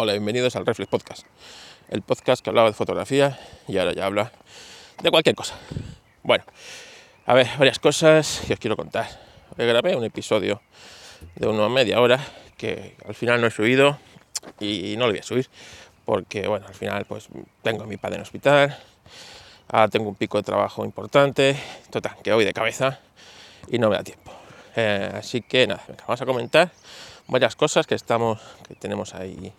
Hola, bienvenidos al Reflex Podcast, el podcast que hablaba de fotografía y ahora ya habla de cualquier cosa. Bueno, a ver, varias cosas que os quiero contar. Hoy grabé un episodio de una media hora que al final no he subido y no lo voy a subir porque, bueno, al final pues tengo a mi padre en hospital, ahora tengo un pico de trabajo importante, total, que voy de cabeza y no me da tiempo. Eh, así que nada, vamos a comentar varias cosas que estamos, que tenemos ahí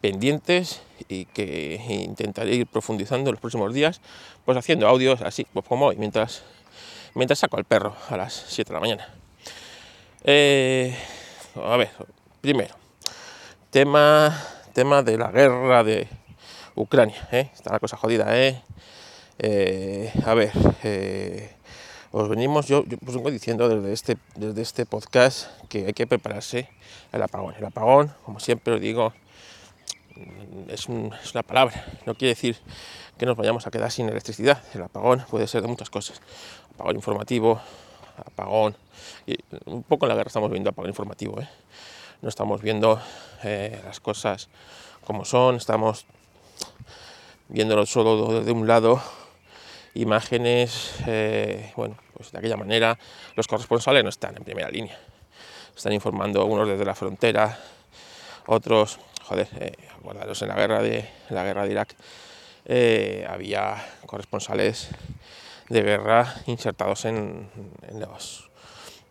pendientes y que intentaré ir profundizando en los próximos días, pues haciendo audios así, pues como hoy, mientras, mientras saco al perro a las 7 de la mañana. Eh, a ver, primero, tema, tema de la guerra de Ucrania, ¿eh? está la cosa jodida, ¿eh? eh a ver, os venimos, yo, vengo diciendo desde este, desde este podcast que hay que prepararse al apagón. El apagón, como siempre os digo, es, una palabra, no quiere decir que nos vayamos a quedar sin electricidad. El apagón puede ser de muchas cosas. Apagón informativo, apagón, y un poco en la guerra estamos viendo apagón informativo. ¿eh? No estamos viendo eh, las cosas como son, estamos viéndolo solo desde un lado imágenes, eh, bueno, pues de aquella manera los corresponsales no están en primera línea. Están informando unos desde la frontera, otros, joder, eh, en la guerra de, la guerra de Irak eh, había corresponsales de guerra insertados en, los,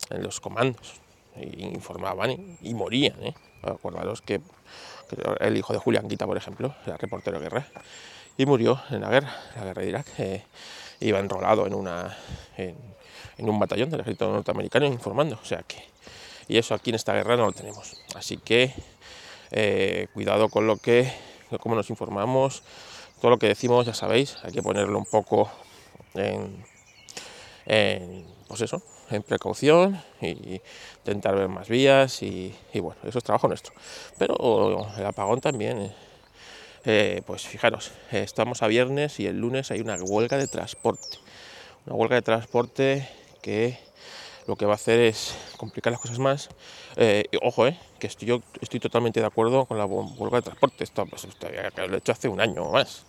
en los comandos y informaban y, morían. ¿eh? Acordaros que, el hijo de Julián Guita, por ejemplo, era reportero de guerra y murió en la guerra, la guerra de Irak. Eh, iba enrolado en, una, en, un batallón del ejército norteamericano informando. O sea que, y eso aquí en esta guerra no lo tenemos. Así que eh, cuidado con lo que, cómo nos informamos, todo lo que decimos, ya sabéis, hay que ponerlo un poco en, en pues eso, en precaución y intentar ver más vías y, y, bueno, eso es trabajo nuestro. Pero el apagón también. Eh, eh, pues fijaros, estamos a viernes y el lunes hay una huelga de transporte. Una huelga de transporte que lo que va a hacer es complicar las cosas más. Eh, ojo, eh, que estoy, yo estoy totalmente de acuerdo con la huelga de transporte. Esto, pues, lo he hecho hace un año o más,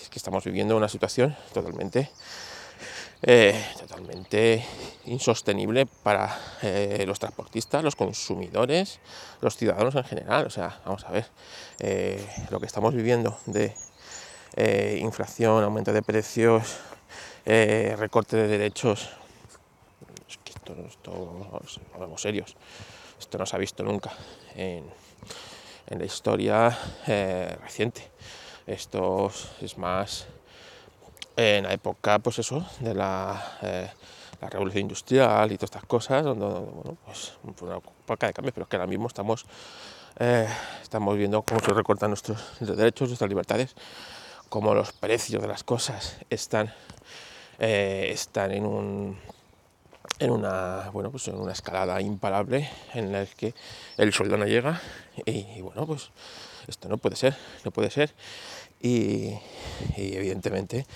es que estamos viviendo una situación totalmente eh, totalmente insostenible para eh, los transportistas, los consumidores, los ciudadanos en general. O sea, vamos a ver, eh, lo que estamos viviendo de inflación, aumento de precios, recorte de derechos, es que esto, esto serios, esto no se ha visto nunca en la historia reciente. Esto es más en la época, pues eso, de la, eh, la revolución industrial y todas estas cosas, donde, pues una época de cambio, pero es que ahora mismo estamos, eh, estamos viendo cómo se recortan nuestros derechos, nuestras libertades, cómo los precios de las cosas están, eh, están en un en una bueno pues en una escalada imparable en la que el sueldo no llega y bueno pues esto no puede ser no puede ser. Y, evidentemente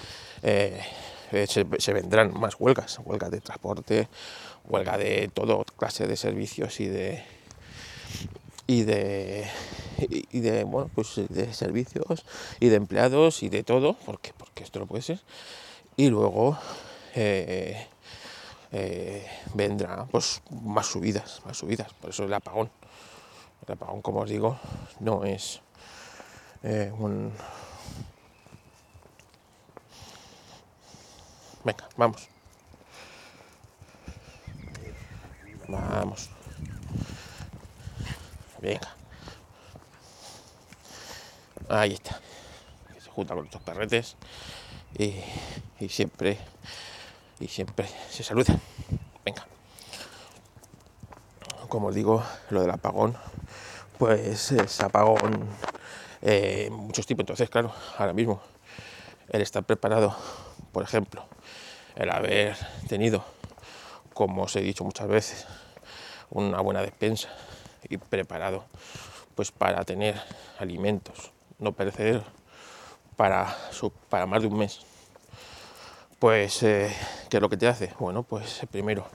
eh, se, vendrán más huelgas, huelgas de transporte, huelga de todo clase de servicios y de y de y de bueno pues de servicios y de empleados y de todo porque porque esto no puede ser. Y luego eh, eh, vendrá pues más subidas más subidas. Por eso el apagón. El apagón como os digo no es un Venga, vamos. Vamos. Venga. Ahí está. Se junta con estos perretes y, siempre y siempre se saludan. Venga. Como os digo, lo del apagón, pues es apagón eh, muchos tipos. Entonces, claro, ahora mismo el estar preparado, por ejemplo, el haber tenido, como os he dicho muchas veces, una buena despensa y preparado pues para tener alimentos no perecederos para, para más de un mes. Pues, eh, ¿qué es lo que te hace? Bueno, pues primero,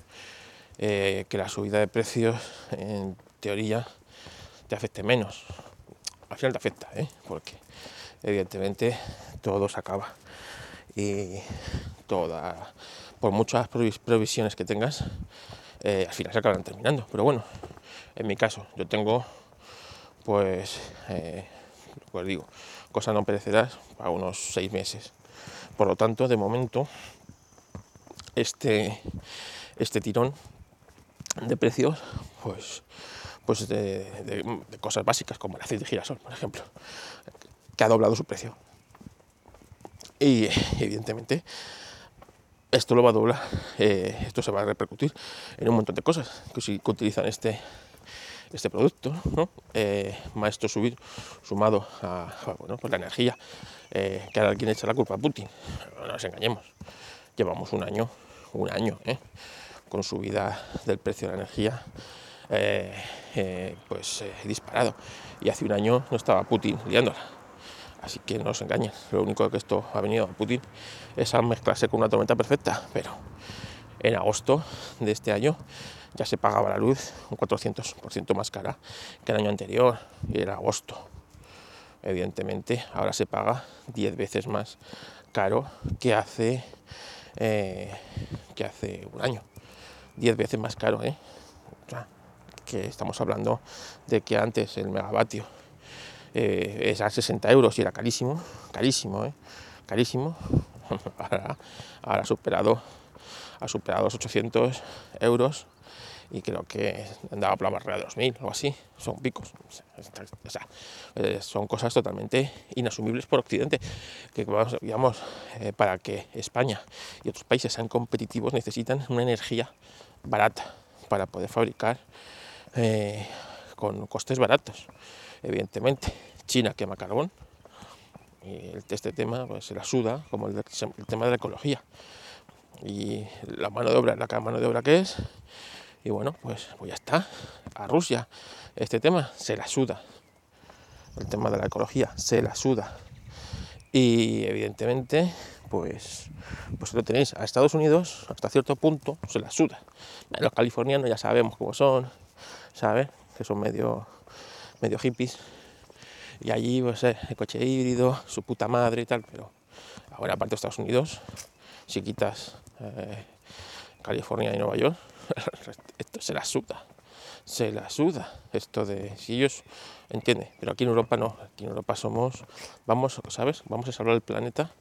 eh, que la subida de precios en teoría te afecte menos. al final te afecta, ¿eh? porque evidentemente todo se acaba y toda, por muchas previsiones que tengas, eh, al final se acaban terminando. Pero bueno, en mi caso, yo tengo, pues, eh, pues digo, cosas no perecerás para unos seis meses. Por lo tanto, de momento, este, este tirón de precios, pues, pues de, cosas básicas como el aceite de girasol, por ejemplo, que ha doblado su precio. Y evidentemente esto lo va a doblar, eh, esto se va a repercutir en un montón de cosas que si utilizan este este producto, ¿no? eh, maestro subir, sumado a, bueno, pues la energía, eh, que ahora alguien echa la culpa a Putin, no nos engañemos, llevamos un año, un año, ¿eh? con subida del precio de la energía, eh, pues disparado, y hace un año no estaba Putin liándola. Así que no os engañen, lo único que esto ha venido a Putin es a mezclarse con una tormenta perfecta, pero en agosto de este año ya se pagaba la luz un 400% más cara que el año anterior y era agosto. Evidentemente, ahora se paga 10 veces más caro que hace, eh, que hace un año. 10 veces más caro, ¿eh? que estamos hablando de que antes el megavatio eh, era 60 euros y era carísimo, carísimo, ¿eh? carísimo. ahora, ha superado, ha superado los 800 euros y creo que andaba por la barrera de 2000 o así, son picos. Eh, son cosas totalmente inasumibles por Occidente, que digamos, eh, para que España y otros países sean competitivos necesitan una energía barata para poder fabricar eh, con costes baratos. Evidentemente, China quema carbón, y este tema pues, se la suda, como el, el tema de la ecología. Y la mano de obra, la mano de obra que es, y bueno, pues, pues ya está. A Rusia este tema se la suda. El tema de la ecología se la suda. Y evidentemente, pues, pues lo tenéis. A Estados Unidos, hasta cierto punto, se la suda. Los californianos ya sabemos cómo son, ¿sabes? Que son medio, medio hippies. Y allí, pues, eh, el coche híbrido, su puta madre y tal. Pero ahora, aparte de Estados Unidos, si quitas eh, California y Nueva York, esto se la suda, se la suda. Esto de si ellos entienden, pero aquí en Europa no, aquí en Europa somos, vamos, ¿sabes? Vamos a salvar el planeta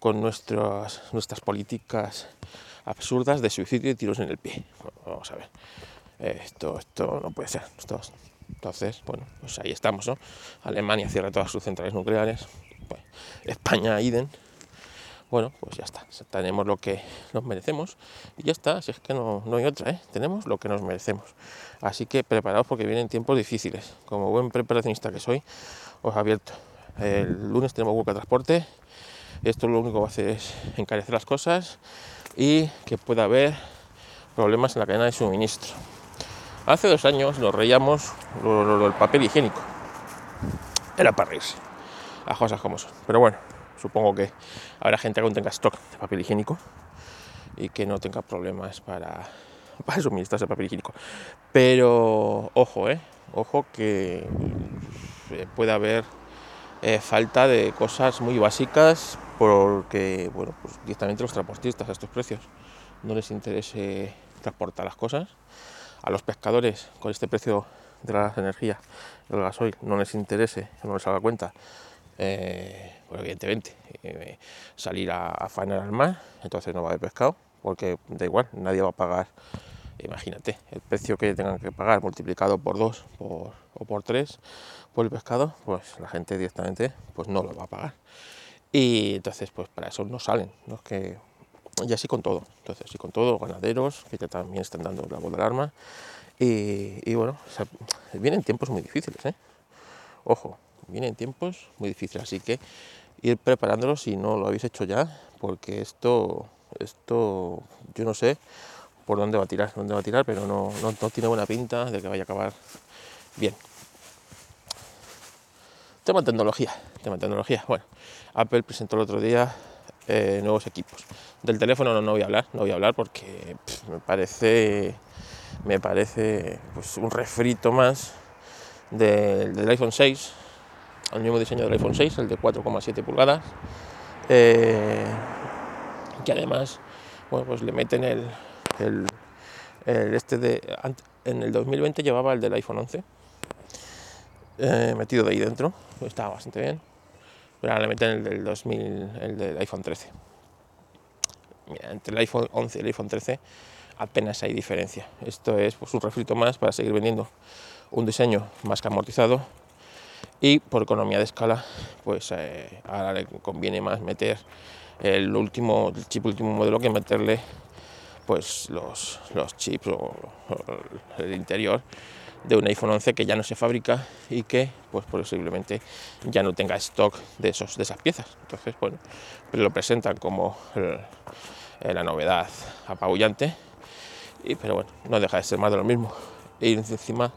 con nuestras, nuestras políticas absurdas de suicidio y tiros en el pie. Vamos a ver. Esto, esto no puede ser. Entonces, bueno, pues ahí estamos, ¿no? Alemania cierra todas sus centrales nucleares. Pues, España, Iden bueno, pues ya está, tenemos lo que nos merecemos y ya está, si es que no, hay otra, ¿eh? tenemos lo que nos merecemos. Así que preparaos porque vienen tiempos difíciles. Como buen preparacionista que soy, os abierto. El lunes tenemos huelga de transporte, esto lo único que hacer es encarecer las cosas y que pueda haber problemas en la cadena de suministro. Hace dos años nos reíamos del papel higiénico. Era para reírse. Las cosas como son. Pero bueno, Supongo que habrá gente que aún tenga stock de papel higiénico y que no tenga problemas para, para suministrarse papel higiénico. Pero ojo, eh, ojo que puede haber eh, falta de cosas muy básicas porque, bueno, pues directamente los transportistas a estos precios no les interese transportar las cosas. A los pescadores con este precio de la energía, del gasoil, no les interese, no les haga cuenta eh, pues evidentemente, eh, salir a, a faenar al mar, entonces no va a haber pescado, porque da igual, nadie va a pagar, imagínate, el precio que tengan que pagar multiplicado por dos o por tres por el pescado, pues la gente directamente pues no lo va a pagar. Y entonces, pues para eso no salen, ¿no? que, y así con todo, entonces así con todo, ganaderos que ya también están dando la voz del arma, y, bueno, vienen tiempos muy difíciles, ¿eh? Ojo, vienen tiempos muy difíciles, así que ir preparándolo si no lo habéis hecho ya, porque esto, esto, yo no sé por dónde va a tirar, dónde va a tirar, pero no, no, tiene buena pinta de que vaya a acabar bien. Tema de tecnología, tema de tecnología. Bueno, Apple presentó el otro día eh, nuevos equipos. Del teléfono no, no, voy a hablar, no voy a hablar porque me parece, me parece pues, un refrito más del, del iPhone 6 al mismo diseño del iPhone 6, el de 4,7 pulgadas, eh, que además bueno, pues le meten el, el, este de en el 2020 llevaba el del iPhone 11 eh, metido de ahí dentro, estaba bastante bien, pero ahora le meten el del 2000, el del iPhone 13. Mira, entre el iPhone 11 y el iPhone 13 apenas hay diferencia. Esto es pues, un refrito más para seguir vendiendo un diseño más que amortizado y por economía de escala pues eh, ahora le conviene más meter el último el chip último modelo que meterle pues los, los chips o, el interior de un iPhone 11 que ya no se fabrica y que pues posiblemente ya no tenga stock de esos de esas piezas entonces bueno lo presentan como la novedad apabullante y, pero bueno no deja de ser más de lo mismo y encima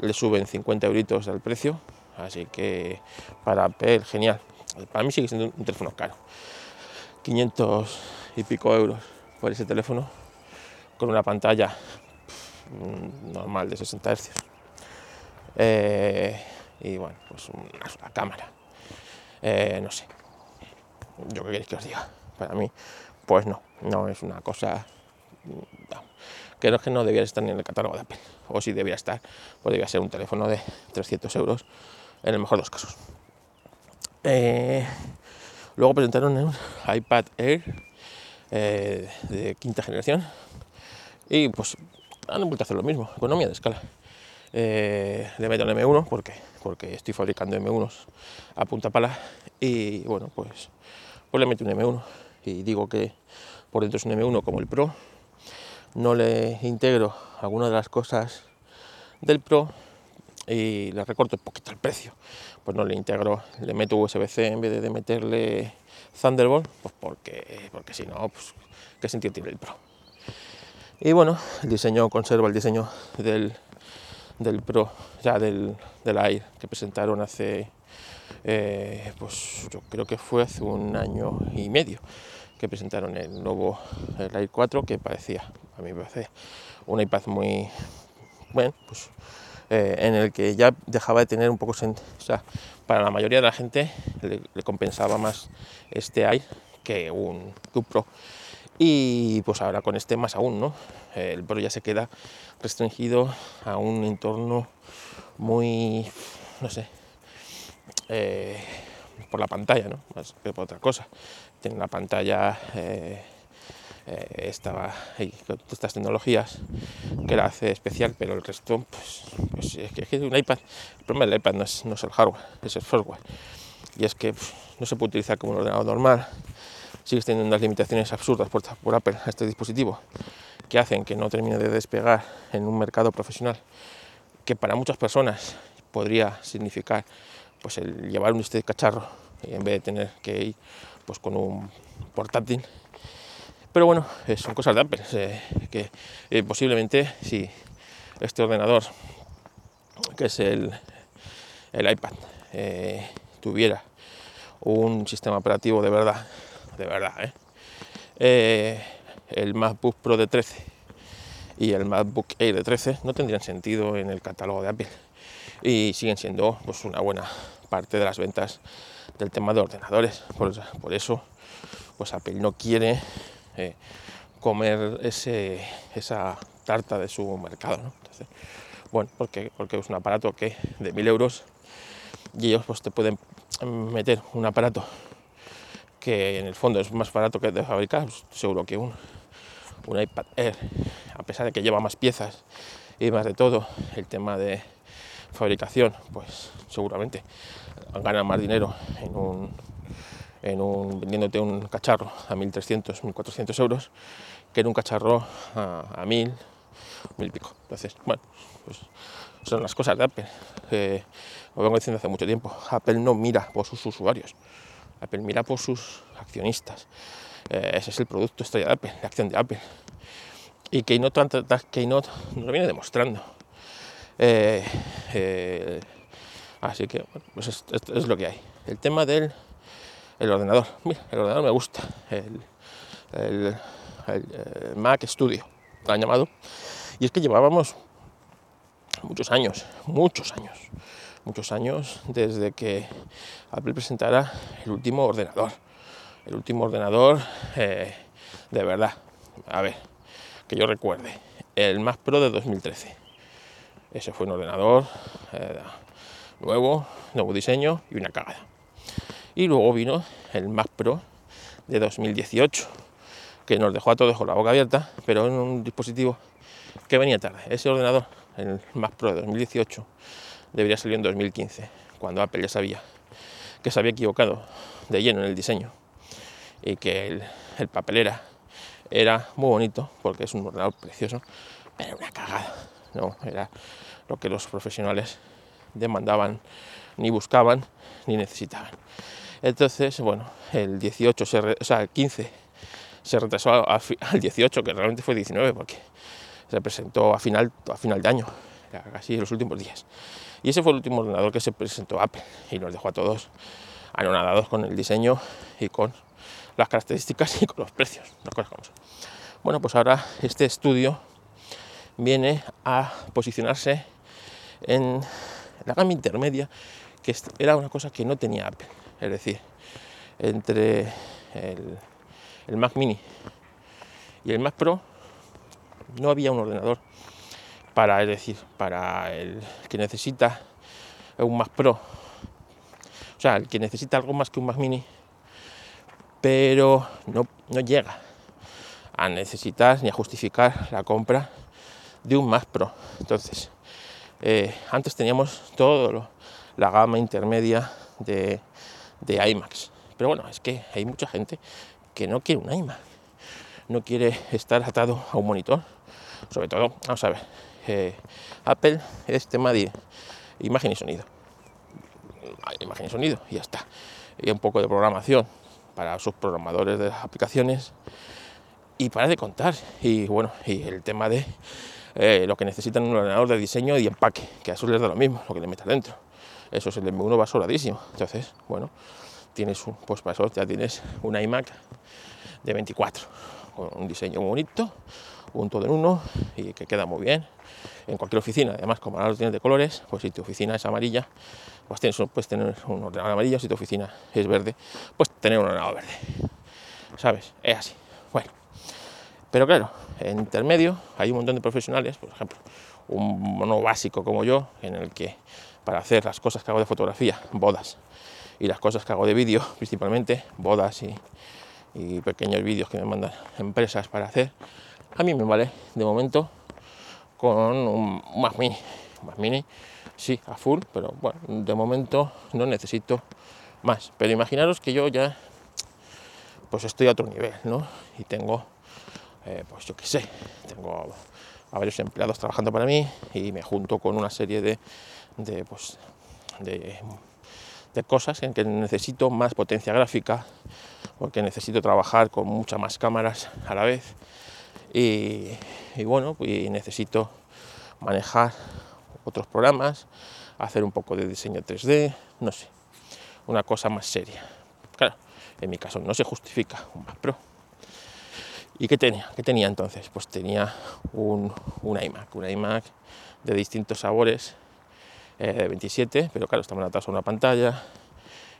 le suben 50 euritos al precio Así que para Apple, genial. Para mí sigue siendo un teléfono caro. 500 y pico euros por ese teléfono con una pantalla normal de 60 Hz. Eh, y bueno, pues una cámara. Eh, no sé. Yo qué queréis que os diga. Para mí, pues no, no es una cosa. No, creo que no debiera estar ni en el catálogo de Apple. O si debiera estar, pues debía ser un teléfono de 300 euros en el mejor de los casos. Eh, luego presentaron un iPad Air de quinta generación y pues han vuelto a hacer lo mismo, economía de escala. Eh, le meto el M1 porque, porque estoy fabricando M1s a punta pala y bueno pues, pues le meto un M1 y digo que por dentro es un M1 como el Pro no le integro algunas de las cosas del Pro y le recorto un poquito el precio. Pues no le integro, le meto USB-C en vez de meterle Thunderbolt, pues porque, porque si no, pues qué sentido tiene el Pro. Y bueno, el diseño conserva el diseño del, del Pro, ya del, del Air que presentaron hace, eh, pues yo creo que fue hace un año y medio que presentaron el nuevo el Air 4 que parecía, a mí me parece un iPad muy, bueno, pues eh, en el que ya dejaba de tener un poco, o sea, para la mayoría de la gente le, compensaba más este i que un, que Pro. Y pues ahora con este más aún, ¿no? El Pro ya se queda restringido a un entorno muy, no sé, eh, por la pantalla, ¿no? Más que por otra cosa. Tiene una pantalla eh, eh, estaba ahí con estas tecnologías que la hace especial, pero el resto, pues, pues es, que, es, un iPad. El problema del iPad no es, no es el hardware, es el software. Y es que pues, no se puede utilizar como un ordenador normal. Teniendo unas limitaciones absurdas por, por Apple a este dispositivo que hacen que no termine de despegar en un mercado profesional que para muchas personas podría significar pues el llevar un este cacharro en vez de tener que ir pues con un portátil. Pero bueno, eh, son cosas de Apple, eh, que eh, posiblemente si este ordenador, que es el, el iPad, tuviera un sistema operativo de verdad, de verdad, el MacBook Pro de 13 y el MacBook Air de 13 no tendrían sentido en el catálogo de Apple y siguen siendo pues, una buena parte de las ventas del tema de ordenadores. Por, eso, pues Apple no quiere eh, comer esa tarta de su mercado. bueno, porque, porque es un aparato que de mil euros y ellos pues te pueden meter un aparato que en el fondo es más barato que de fabricar, pues, seguro que un, un iPad Air, a pesar de que lleva más piezas y más de todo, el tema de fabricación, pues seguramente gana más dinero en un en un, vendiéndote un cacharro a 1.300, 1.400 euros, que en un cacharro a, a 1.000, 1.000 y pico. Entonces, bueno, pues son las cosas de Apple. Eh, lo vengo diciendo hace mucho tiempo. Apple no mira por sus usuarios, Apple mira por sus accionistas. Eh, ese es el producto estrella de Apple, la acción de Apple. Y Keynote, Keynote nos lo viene demostrando. Eh, eh, así que, bueno, pues es, es, lo que hay. El tema del el ordenador. Mira, el ordenador me gusta. El, el, Mac Studio, lo han llamado. Y es que llevábamos muchos años, muchos años, muchos años desde que Apple presentara el último ordenador. El último ordenador eh, de verdad. A ver, que yo recuerde. El Mac Pro de 2013. Ese fue un ordenador eh, nuevo, nuevo diseño y una cagada. Y luego vino el Mac Pro de 2018, que nos dejó a todos con la boca abierta, pero en un dispositivo que venía tarde. Ese ordenador, el Mac Pro de 2018, debería salir en 2015, cuando Apple ya sabía que se había equivocado de lleno en el diseño y que el, el papelera era muy bonito porque es un ordenador precioso, pero una cagada. No, era lo que los profesionales demandaban, ni buscaban, ni necesitaban. Entonces, bueno, el 18, se o sea, el 15 se retrasó al 18, que realmente fue 19, porque se presentó a final, a final de año, casi los últimos días. Y ese fue el último ordenador que se presentó Apple y nos dejó a todos anonadados con el diseño y con las características y con los precios. Bueno, pues ahora este estudio viene a posicionarse en la gama intermedia, que era una cosa que no tenía Apple. Es decir, entre el, Mac Mini y el Mac Pro no había un ordenador para, es decir, para el que necesita un Mac Pro, o sea, el que necesita algo más que un Mac Mini, pero no, no llega a necesitar ni a justificar la compra de un Mac Pro. Entonces, eh, antes teníamos toda la gama intermedia de, de iMacs. Pero bueno, es que hay mucha gente que no quiere un iMac, no quiere estar atado a un monitor. Sobre todo, vamos a ver, eh, Apple es tema de imagen y sonido. Imagen y sonido, y ya está. Y un poco de programación para sus programadores de las aplicaciones. Y para de contar. Y bueno, y el tema de eh, lo que necesitan un ordenador de diseño y empaque, que a eso les da lo mismo, lo que le metas dentro. Eso es el M1 va sobradísimo. Entonces, bueno, tienes un, pues para eso ya tienes un iMac de 24, con un diseño bonito, un todo en uno y que queda muy bien en cualquier oficina. Además, como ahora lo tienes de colores, pues si tu oficina es amarilla, pues tienes, puedes tener un ordenador amarillo, si tu oficina es verde, pues tener un ordenador verde. ¿Sabes? Es así. Bueno, pero claro, en intermedio hay un montón de profesionales, por ejemplo, un mono básico como yo, en el que para hacer las cosas que hago de fotografía, bodas, y las cosas que hago de vídeo, principalmente bodas y, pequeños vídeos que me mandan empresas para hacer, a mí me vale de momento con un Mac Mini. Mini, sí, a full, pero bueno, de momento no necesito más. Pero imaginaros que yo ya pues estoy a otro nivel, ¿no? Y tengo eh, pues yo qué sé, tengo a varios empleados trabajando para mí y me junto con una serie de, de, pues, de, cosas en que necesito más potencia gráfica, porque necesito trabajar con muchas más cámaras a la vez y, bueno, pues necesito manejar otros programas, hacer un poco de diseño 3D, no sé, una cosa más seria. Claro, en mi caso no se justifica un Mac Pro ¿Y qué tenía? ¿Qué tenía entonces? Pues tenía un, iMac, un iMac de distintos sabores, eh, de 27, pero claro, estaba atados a una pantalla.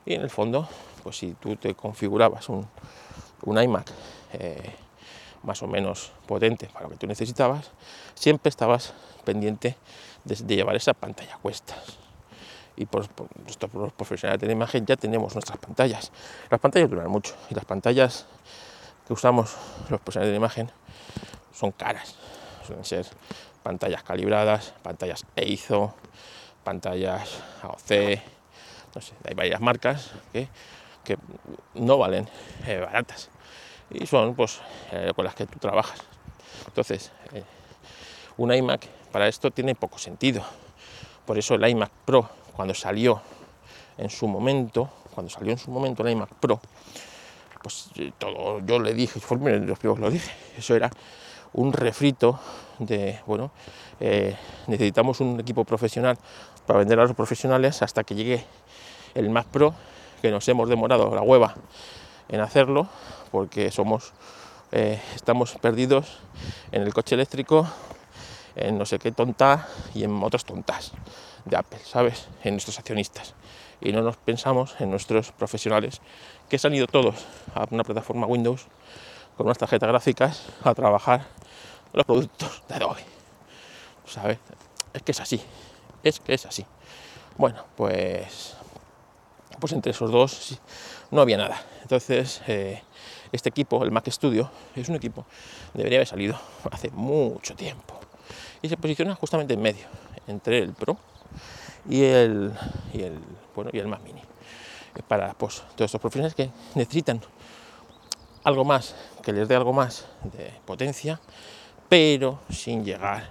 Y en el fondo, pues si tú te configurabas un, iMac eh, más o menos potente para lo que tú necesitabas, siempre estabas pendiente de, llevar esa pantalla a cuestas. Y por, por, profesionales de la imagen ya tenemos nuestras pantallas. Las pantallas duran mucho y las pantallas que usamos los profesionales de imagen son caras. Suelen ser pantallas calibradas, pantallas EIZO, pantallas AOC, no sé, hay varias marcas que, no valen eh, baratas y son pues eh, con las que tú trabajas. Entonces, eh, un iMac para esto tiene poco sentido. Por eso el iMac Pro, cuando salió en su momento, cuando salió en su momento el iMac Pro, pues eh, todo, yo le dije, los primeros lo dije, eso era un refrito de, bueno, necesitamos un equipo profesional para vender a los profesionales hasta que llegue el Mac Pro, que nos hemos demorado la hueva en hacerlo, porque somos, eh, estamos perdidos en el coche eléctrico, en no sé qué tonta y en otras tontas de Apple, ¿sabes? En nuestros accionistas. Y no nos pensamos en nuestros profesionales que se han ido todos a una plataforma Windows con unas tarjetas gráficas a trabajar los productos de Adobe. ¿Sabes? Es que es así. Es que es así. Bueno, pues, pues entre esos dos no había nada. Entonces, eh, este equipo, el Mac Studio, es un equipo debería haber salido hace mucho tiempo. Y se posiciona justamente en medio, entre el Pro y el, y el, bueno, y el Mac Mini. Para pues, todos estos profesionales que necesitan algo más, que les dé algo más de potencia, pero sin llegar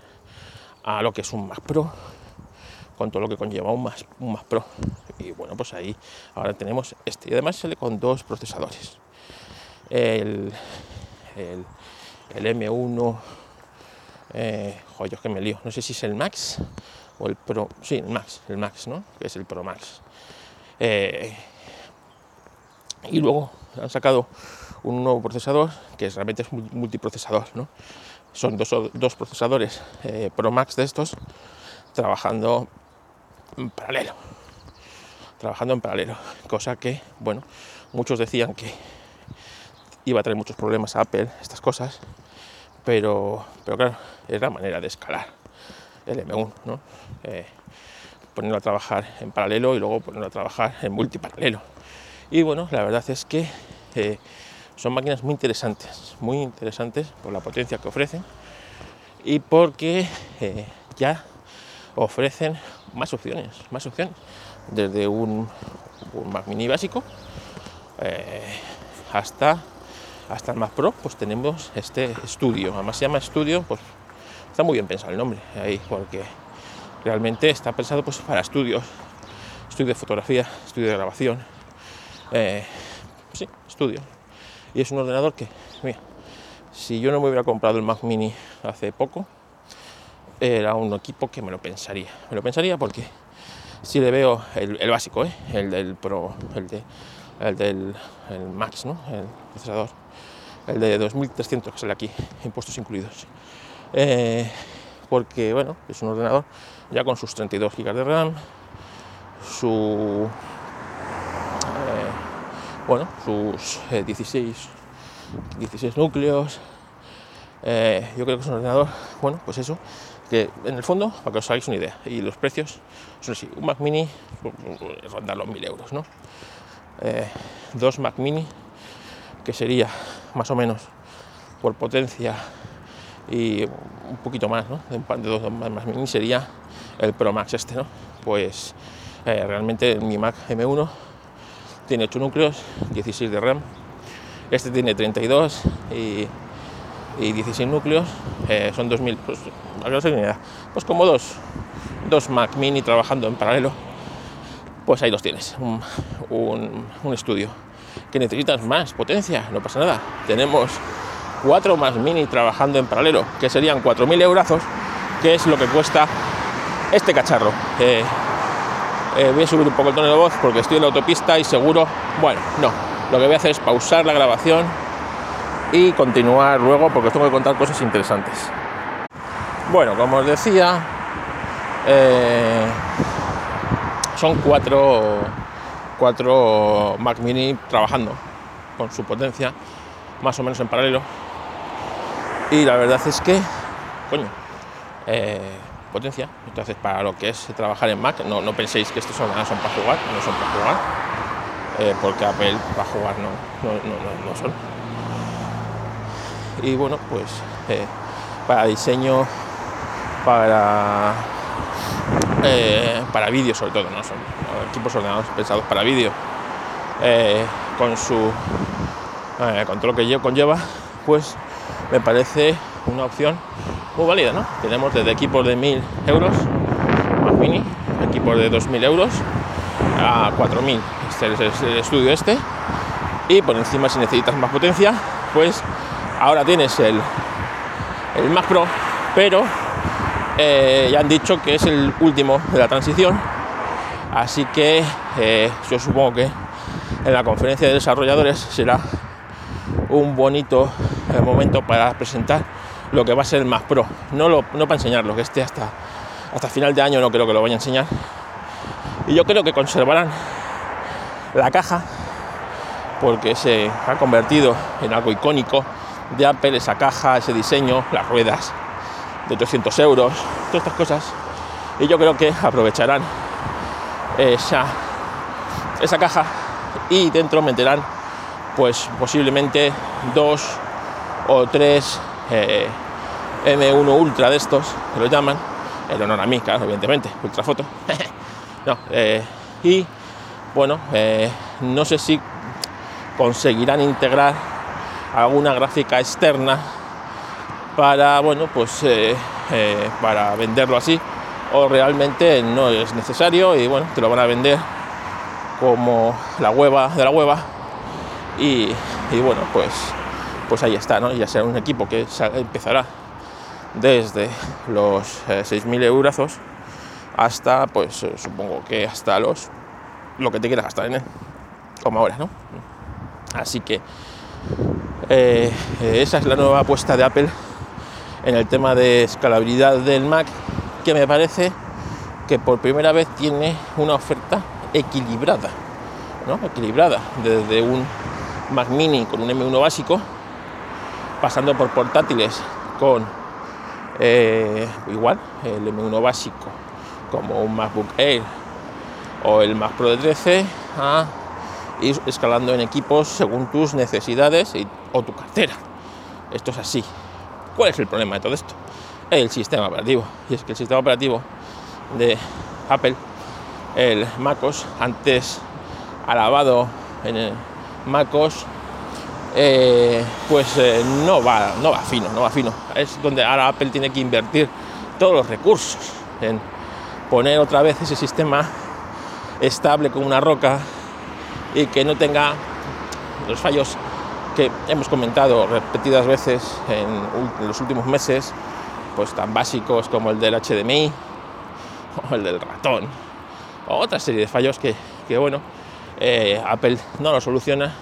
a lo que es un Mac Pro, con todo lo que conlleva un Mac, un Mac Pro. Y bueno, pues ahí ahora tenemos este. Y además sale con dos procesadores. El, el, el M1, eh, joder, que me lío, no sé si es el Max o el Pro, sí, el Max, el Max, ¿no? Que es el Pro Max. Eh, y luego han sacado un nuevo procesador que realmente es multiprocesador, ¿no? Son dos, dos procesadores eh, Pro Max de estos trabajando en paralelo. Trabajando en paralelo. Cosa que, bueno, muchos decían que iba a traer muchos problemas a Apple, estas cosas, pero, pero claro, es la manera de escalar el M1, ¿no? Eh, ponerlo a trabajar en paralelo y luego ponerlo a trabajar en multiparalelo. Y bueno, la verdad es que eh, son máquinas muy interesantes, muy interesantes por la potencia que ofrecen y porque eh, ya ofrecen más opciones, más opciones, desde un, Mac Mini básico hasta, hasta el Mac Pro, pues tenemos este estudio, además se llama estudio, pues está muy bien pensado el nombre ahí, porque realmente está pensado pues para estudios, estudio de fotografía, estudio de grabación, eh, sí, estudio. Y es un ordenador que, mira, si yo no me hubiera comprado el Mac Mini hace poco, era un equipo que me lo pensaría. Me lo pensaría porque si le veo el, básico, ¿eh? el del Pro, el, de, el del Max, el procesador, el de 2300 que sale aquí, impuestos incluidos. Eh, porque, bueno, es un ordenador ya con sus 32 GB de RAM, su bueno, sus 16, eh, 16 núcleos. Eh, yo creo que es un ordenador, bueno, pues eso, que en el fondo, para que os hagáis una idea, y los precios son así, un Mac Mini ronda los 1000 euros, ¿no? Eh, dos Mac Mini, que sería más o menos por potencia y un poquito más, ¿no? De dos Mac Mini sería el Pro Max este, ¿no? Pues realmente mi Mac M1 tiene 8 núcleos, 16 de RAM. Este tiene 32 y, 16 núcleos. Eh, son 2000, pues, pues como dos, dos Mac mini trabajando en paralelo. Pues ahí los tienes, un, estudio. ¿Que necesitas más potencia? No pasa nada. Tenemos cuatro Mac mini trabajando en paralelo, que serían 4.000 euros, que es lo que cuesta este cacharro. Eh, eh, voy a subir un poco el tono de voz porque estoy en la autopista y seguro, bueno, no, lo que voy a hacer es pausar la grabación y continuar luego porque os tengo que contar cosas interesantes. Bueno, como os decía, eh, son cuatro, cuatro Mac Mini trabajando con su potencia más o menos en paralelo y la verdad es que, coño, eh, potencia. Entonces, para lo que es trabajar en Mac, no, penséis que estos son, son para jugar, no son para jugar, eh, porque Apple para jugar no, no, son. Y bueno, pues eh, para diseño, para, eh, para vídeo sobre todo, no son equipos ordenados pensados para vídeo, con su con todo que conlleva, pues me parece una opción muy válida, ¿no? Tenemos desde equipos de 1000 euros, más mini, equipos de 2000 euros a 4000. Este es el estudio este. Y por encima, si necesitas más potencia, pues ahora tienes el, el Mac Pro, pero eh, ya han dicho que es el último de la transición. Así que eh, yo supongo que en la conferencia de desarrolladores será un bonito eh, momento para presentar lo que va a ser el Mac Pro. No, lo, no para enseñarlo, que esté hasta, hasta final de año no creo que lo vaya a enseñar. Y yo creo que conservarán la caja porque se ha convertido en algo icónico de Apple, esa caja, ese diseño, las ruedas de 300 euros, todas estas cosas. Y yo creo que aprovecharán esa, esa caja y dentro meterán pues posiblemente dos o tres eh, M1 Ultra de estos, que lo llaman, el honor a mí, claro, evidentemente, ultra foto. no, eh, y bueno, eh, no sé si conseguirán integrar alguna gráfica externa para, bueno, pues para venderlo así, o realmente no es necesario y bueno, te lo van a vender como la hueva de la hueva y, y bueno, pues pues ahí está, ¿no? Ya será un equipo que empezará desde los 6.000 eh, euros hasta, pues eh, supongo que hasta los, lo que te quieras gastar en él, como ahora, ¿no? Así que eh, esa es la nueva apuesta de Apple en el tema de escalabilidad del Mac, que me parece que por primera vez tiene una oferta equilibrada, ¿no? Equilibrada, desde un Mac mini con un M1 básico pasando por portátiles con eh, igual el M1 básico como un MacBook Air o el Mac Pro de 13 a ir escalando en equipos según tus necesidades y, o tu cartera. Esto es así. ¿Cuál es el problema de todo esto? El sistema operativo. Y es que el sistema operativo de Apple, el MacOS, antes alabado en el MacOS, eh, pues eh, no, va, no va fino, no va fino. Es donde ahora Apple tiene que invertir todos los recursos en poner otra vez ese sistema estable como una roca y que no tenga los fallos que hemos comentado repetidas veces en, los últimos meses, pues tan básicos como el del HDMI o el del ratón, o otra serie de fallos que, bueno, eh, Apple no lo soluciona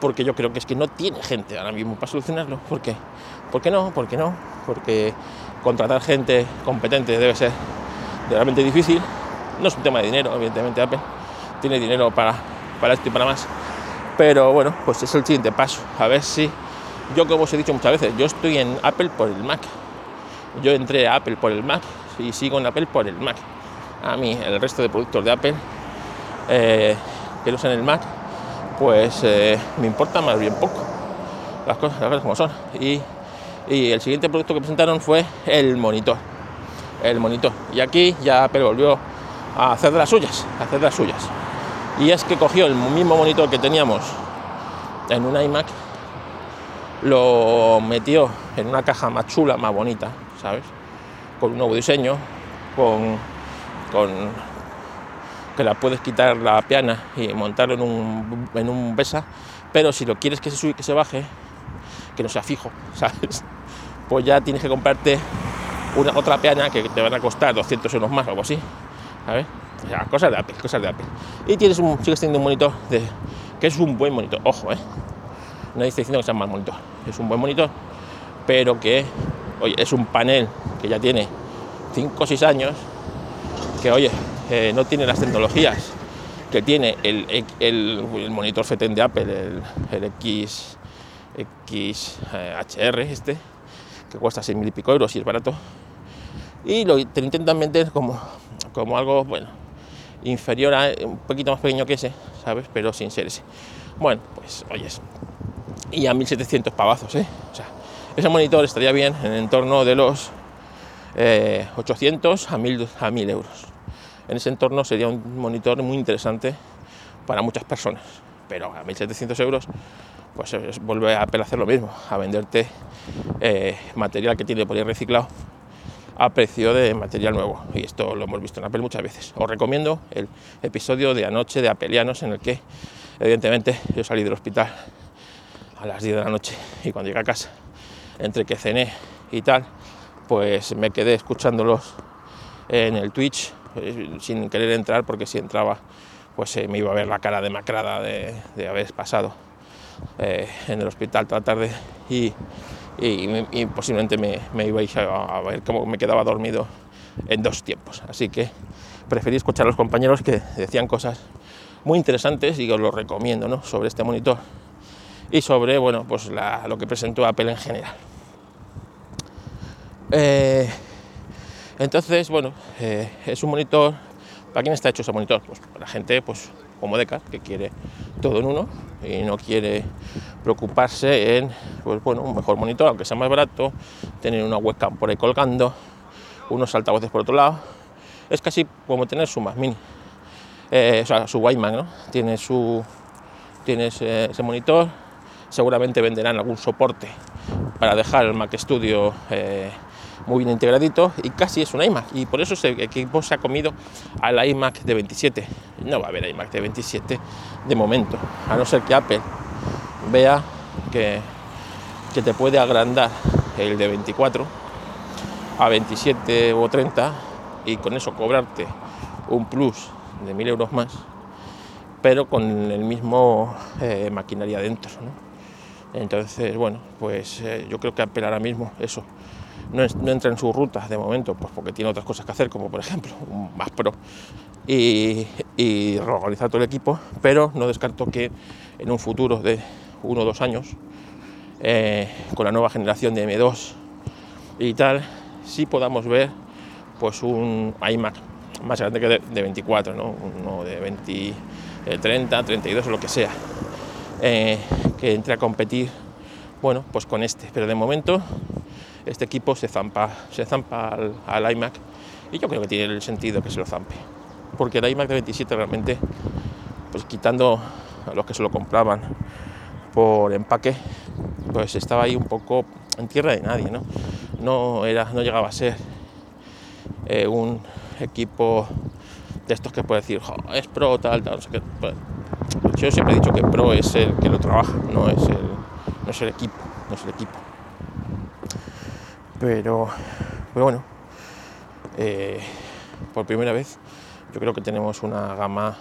porque yo creo que es que no tiene gente ahora mismo para solucionarlo. ¿Por qué? ¿Por qué no? ¿Por qué no? Porque contratar gente competente debe ser realmente difícil. No es un tema de dinero, evidentemente Apple tiene dinero para, para esto y para más. Pero bueno, pues es el siguiente paso. A ver si yo, como os he dicho muchas veces, yo estoy en Apple por el Mac. Yo entré a Apple por el Mac y sigo en Apple por el Mac. A mí, el resto de productos de Apple eh, que usan el Mac, pues eh, me importa más bien poco las cosas, las cosas como son. Y, el siguiente producto que presentaron fue el monitor. El monitor. Y aquí ya Apple volvió a hacer las suyas, a hacer las suyas. Y es que cogió el mismo monitor que teníamos en un iMac, lo metió en una caja más chula, más bonita, ¿sabes? Con un nuevo diseño, con, con que la puedes quitar la piana y montarlo en un, en un besa, pero si lo quieres que se sube, que se baje, que no sea fijo, ¿sabes? Pues ya tienes que comprarte una otra piana que te van a costar 200 euros más o algo así, ¿sabes? O cosas de Apple, cosas de Apple. Y tienes un, sigues teniendo un monitor de, que es un buen monitor, ojo, ¿eh? Nadie está diciendo que sea mal monitor, es un buen monitor, pero que, oye, es un panel que ya tiene 5 o 6 años, que, oye, eh, no tiene las tecnologías que tiene el, el, monitor FETEN de Apple, el, X, XHR eh, este, que cuesta 6.000 y pico euros y es barato. Y lo te intentan vender como, como algo, bueno, inferior a, un poquito más pequeño que ese, ¿sabes? Pero sin ser ese. Bueno, pues oyes. Y a 1.700 pavazos, ¿eh? O sea, ese monitor estaría bien en el entorno de los 800 eh, a 1.000, a 1.000 euros en ese entorno sería un monitor muy interesante para muchas personas. Pero a 1.700 euros, pues vuelve a Apple a hacer lo mismo, a venderte eh, material que tiene por ir reciclado a precio de material nuevo. Y esto lo hemos visto en Apple muchas veces. Os recomiendo el episodio de anoche de Apelianos en el que, evidentemente, yo salí del hospital a las 10 de la noche y cuando llegué a casa, entre que cené y tal, pues me quedé escuchándolos en el Twitch eh, sin querer entrar porque si entraba pues eh, me iba a ver la cara demacrada de, de haber pasado eh, en el hospital toda la tarde y, y, posiblemente me, ibais a, ver cómo me quedaba dormido en dos tiempos. Así que preferí escuchar a los compañeros que decían cosas muy interesantes y os lo recomiendo ¿no? sobre este monitor y sobre bueno, pues lo que presentó Apple en general. Eh, entonces, bueno, eh, es un monitor. ¿Para quién está hecho ese monitor? Pues para gente pues, como Deca, que quiere todo en uno y no quiere preocuparse en pues, bueno, un mejor monitor, aunque sea más barato, tener una webcam por ahí colgando, unos altavoces por otro lado. Es casi como tener su Mac Mini, eh, o sea, su iMac, ¿no? Tiene, su, tiene ese, monitor, seguramente venderán algún soporte para dejar el Mac Studio eh, muy bien integradito y casi es un iMac y por eso ese equipo se ha comido al iMac de 27 no va a haber iMac de 27 de momento a no ser que Apple vea que, que te puede agrandar el de 24 a 27 o 30 y con eso cobrarte un plus de 1000 euros más pero con el mismo eh, maquinaria dentro entonces bueno pues eh, yo creo que Apple ahora mismo eso no, entra en su ruta de momento, pues porque tiene otras cosas que hacer, como por ejemplo un más pro y, y reorganizar todo el equipo, pero no descarto que en un futuro de uno o dos años, eh, con la nueva generación de M2 y tal, sí podamos ver pues un iMac más grande que de, 24, ¿no? uno de 20, 30, 32 o lo que sea, eh, que entre a competir, bueno, pues con este, pero de momento este equipo se zampa, se zampa al, iMac y yo creo que tiene el sentido que se lo zampe. Porque el iMac de 27 realmente, pues quitando a los que se lo compraban por empaque, pues estaba ahí un poco en tierra de nadie, ¿no? No, era, no llegaba a ser eh, un equipo de estos que puede decir, es pro, tal, tal, no sé qué. Yo siempre he dicho que pro es el que lo trabaja, no es el, no es el equipo, no es el equipo. Pero, bueno, eh, por primera vez yo creo que tenemos una gama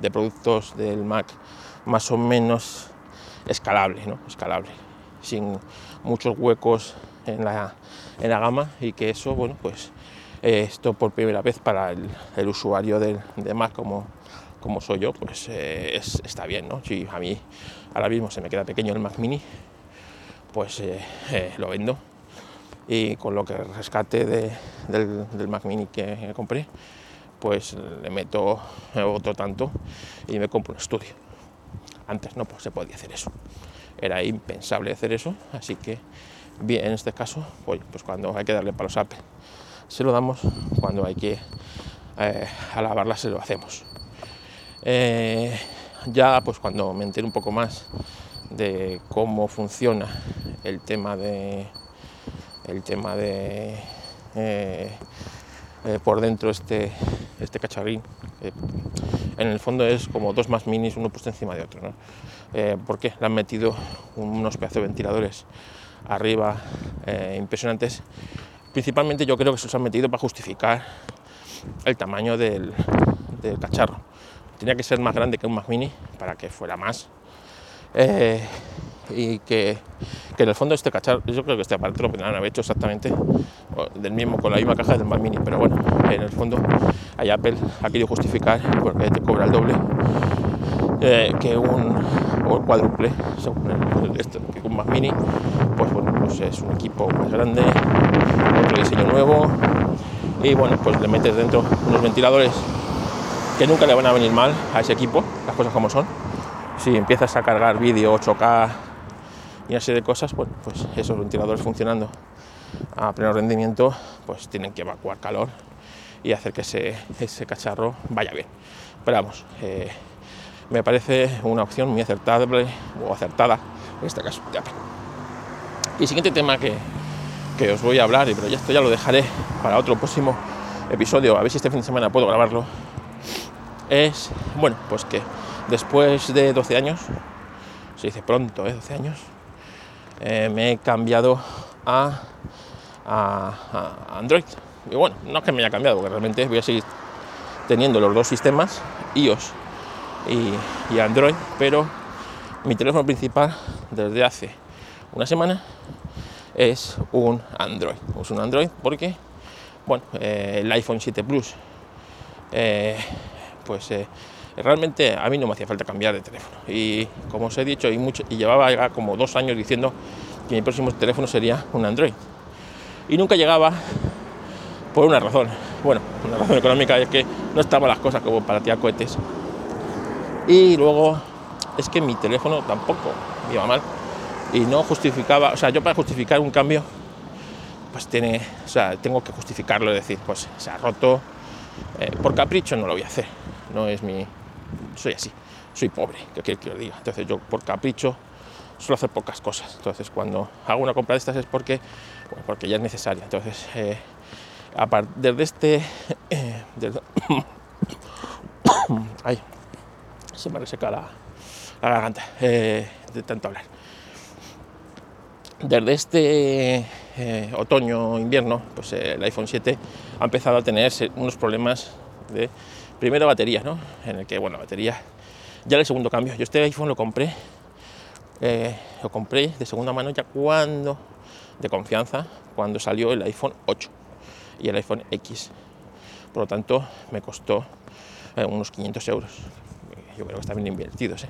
de productos del Mac más o menos escalable, ¿no? escalable, sin muchos huecos en la, en la gama y que eso, bueno, pues eh, esto por primera vez para el, usuario del, de Mac como, como soy yo, pues eh, está bien, ¿no? Si a mí ahora mismo se me queda pequeño el Mac Mini, pues lo vendo y con lo que rescate del, del, Mac Mini que compré, pues le meto otro tanto y me compro un estudio. Antes no pues, se podía hacer eso, era impensable hacer eso, así que en este caso, pues, pues cuando hay que darle palos a Apple, se lo damos, cuando hay que eh, alabarla, se lo hacemos. Eh, ya pues cuando me entere un poco más de cómo funciona el tema de el tema de eh, eh, por dentro este, este cacharrín. en el fondo es como dos más minis, uno puesto encima de otro. ¿no? Eh, ¿Por qué? Le han metido unos pedazos de ventiladores arriba impresionantes. Principalmente yo creo que se los han metido para justificar el tamaño del, del cacharro. Tenía que ser más grande que un Mac Mini para que fuera más y que, en el fondo este cacharro, yo creo que este aparato lo podrían haber hecho exactamente del mismo, con la misma caja del Mac Mini, pero bueno, en el fondo hay Apple ha querido justificar porque te cobra el doble eh, que un o el cuádruple, según que un Mac Mini, pues bueno, pues es un equipo más grande, otro diseño nuevo y bueno, pues le metes dentro unos ventiladores que nunca le van a venir mal a ese equipo, las cosas como son. Si empiezas a cargar vídeo 8K y una serie de cosas, pues, pues esos ventiladores funcionando a pleno rendimiento, pues tienen que evacuar calor y hacer que ese, cacharro vaya bien. Pero vamos, eh, me parece una opción muy acertable o acertada en este caso Y siguiente tema que, que os voy a hablar, pero ya esto ya lo dejaré para otro próximo episodio, a ver si este fin de semana puedo grabarlo, es, bueno, pues que después de 12 años, se dice pronto, ¿eh? 12 años, eh, me he cambiado a, Android. Y bueno, no es que me haya cambiado, porque realmente voy a seguir teniendo los dos sistemas, iOS y, Android, pero mi teléfono principal desde hace una semana, es un Android. Es un Android porque, bueno, eh, el iPhone 7 Plus, eh, pues realmente a mí no me hacía falta cambiar de teléfono. Y como os he dicho, y, mucho, y llevaba ya como dos años diciendo que mi próximo teléfono sería un Android. Y nunca llegaba por una razón. Bueno, una razón económica es que no estaban las cosas como para tirar cohetes. Y luego es que mi teléfono tampoco iba mal y no justificaba, o sea, yo para justificar un cambio, pues tiene, o sea, tengo que justificarlo, decir, pues se ha roto, eh, por capricho no lo voy a hacer, no es mi, soy así, soy pobre, que quiero que os diga, entonces yo por capricho suelo hacer pocas cosas, entonces cuando hago una compra de estas es porque, porque ya es necesaria, entonces eh, a partir de este, eh, desde, ay, se me reseca la, la garganta eh, de tanto hablar. Desde este eh, otoño, invierno, pues eh, el iPhone 7 ha empezado a tener unos problemas de primera batería, ¿no? En el que, bueno, batería, ya el segundo cambio. Yo este iPhone lo compré, eh, lo compré de segunda mano ya cuando, de confianza, cuando salió el iPhone 8 y el iPhone X. Por lo tanto, me costó unos 500 euros. Yo creo que está bien invertidos,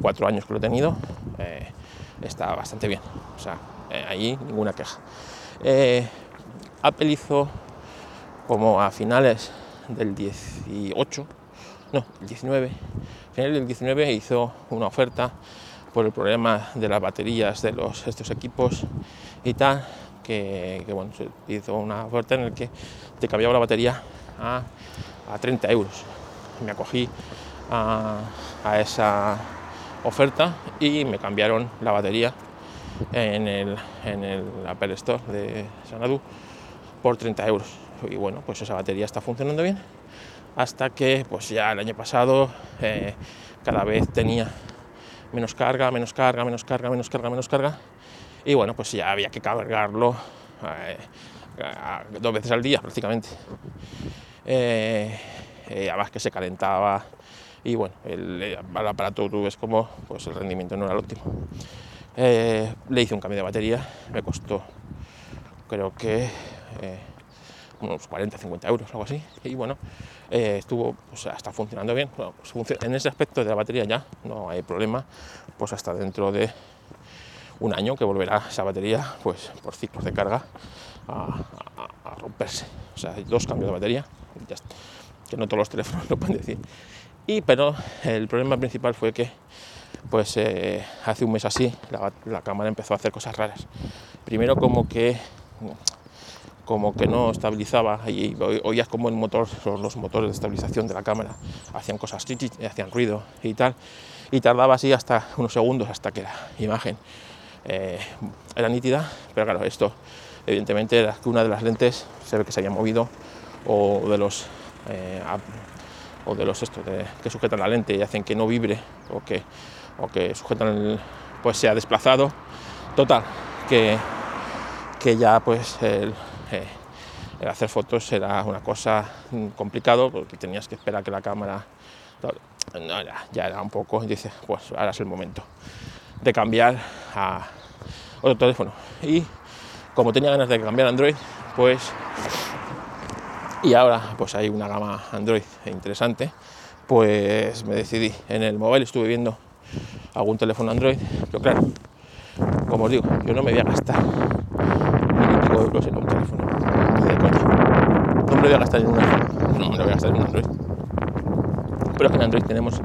Cuatro años que lo he tenido está bastante bien. O sea, eh, ahí ninguna queja. Eh, Apple hizo como a finales del 18, no, el 19, finales del 19 hizo una oferta por el problema de las baterías de los, estos equipos y tal, que, bueno, hizo una oferta en la que te cambiaba la batería a, a 30 euros. Me acogí a, a esa oferta y me cambiaron la batería en el, en el Apple Store de Sanadu por 30 euros. Y bueno, pues esa batería está funcionando bien hasta que pues ya el año pasado eh, cada vez tenía menos carga, menos carga, menos carga, menos carga, menos carga. Y bueno, pues ya había que cargarlo eh, dos veces al día prácticamente. Eh, además que se calentaba y bueno, el, aparato tú ves como pues el rendimiento no era el óptimo. Eh, le hice un cambio de batería, me costó creo que eh, unos 40-50 euros, algo así, y bueno, eh, estuvo, pues está funcionando bien. Pues, en ese aspecto de la batería ya no hay problema, pues hasta dentro de un año que volverá esa batería, pues por ciclos de carga, a, romperse. O sea, hay dos cambios de batería, que no todos los teléfonos lo pueden decir. Y pero el problema principal fue que pues eh, hace un mes así la, cámara empezó a hacer cosas raras. Primero como que como que no estabilizaba y oías como el motor, los motores de estabilización de la cámara. Hacían cosas, hacían ruido y tal, y tardaba así hasta unos segundos hasta que la imagen eh, era nítida, pero claro, esto evidentemente era que una de las lentes se ve que se había movido o de los eh, o de los estos que sujetan la lente y hacen que no vibre o que, o que sujetan pues se ha desplazado. Total que, que ya pues el, eh, hacer fotos era una cosa complicado porque tenías que esperar que la cámara ya, era un poco dice pues ahora es el momento de cambiar a otro teléfono y como tenía ganas de cambiar Android pues y ahora pues hay una gama Android interesante, pues me decidí. En el móvil estuve viendo algún teléfono Android, pero claro, como os digo, yo no me voy a gastar mil euros en un teléfono, ni de coña. No no lo voy a gastar en un Android. Pero es que en Android tenemos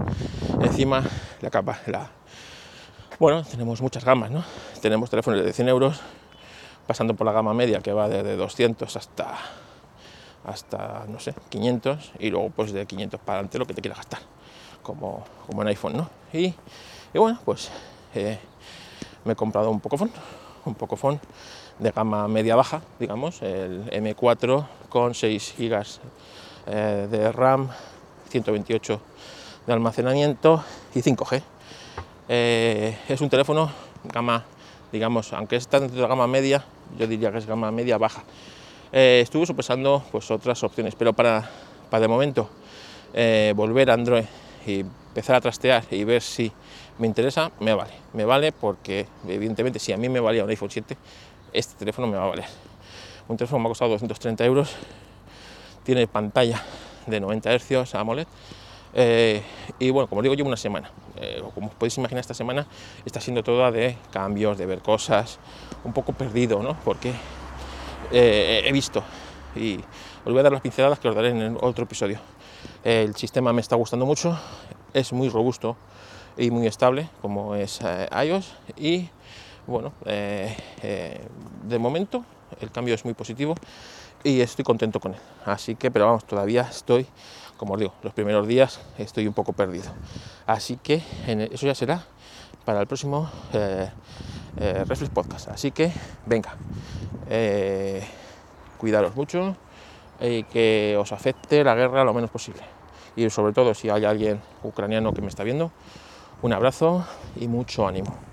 encima la capa, la... Bueno, tenemos muchas gamas, ¿no? Tenemos teléfonos de 100 euros, pasando por la gama media que va desde 200 hasta hasta, no sé, 500 y luego pues de 500 para adelante lo que te quieras gastar, como, como en iPhone, ¿no? Y, bueno, pues eh, me he comprado un Pocophone, un Pocophone de gama media-baja, digamos, el M4 con 6 GB eh, de RAM, 128 de almacenamiento y 5G. Eh, es un teléfono gama, digamos, aunque está dentro de la gama media, yo diría que es gama media-baja eh, estuve pues otras opciones, pero para, para de momento volver a Android y empezar a trastear y ver si me interesa, me vale. Me vale porque, evidentemente, si a mí me valía un iPhone 7, este teléfono me va a valer. Un teléfono me ha costado 230 euros, tiene pantalla de 90 Hz AMOLED. Eh, y bueno, como digo, llevo una semana. Eh, como podéis imaginar, esta semana está siendo toda de cambios, de ver cosas, un poco perdido, ¿no? Porque eh, he visto y os voy a dar las pinceladas que os daré en otro episodio. El sistema me está gustando mucho, es muy robusto y muy estable como es iOS y bueno, de momento el cambio es muy positivo y estoy contento con él. Así que, pero vamos, todavía estoy, como os digo, los primeros días estoy un poco perdido. Así que eso ya será para el próximo eh, eh, Reflex Podcast. Así que, venga, eh, cuidaros mucho y que os afecte la guerra lo menos posible. Y sobre todo, si hay alguien ucraniano que me está viendo, un abrazo y mucho ánimo.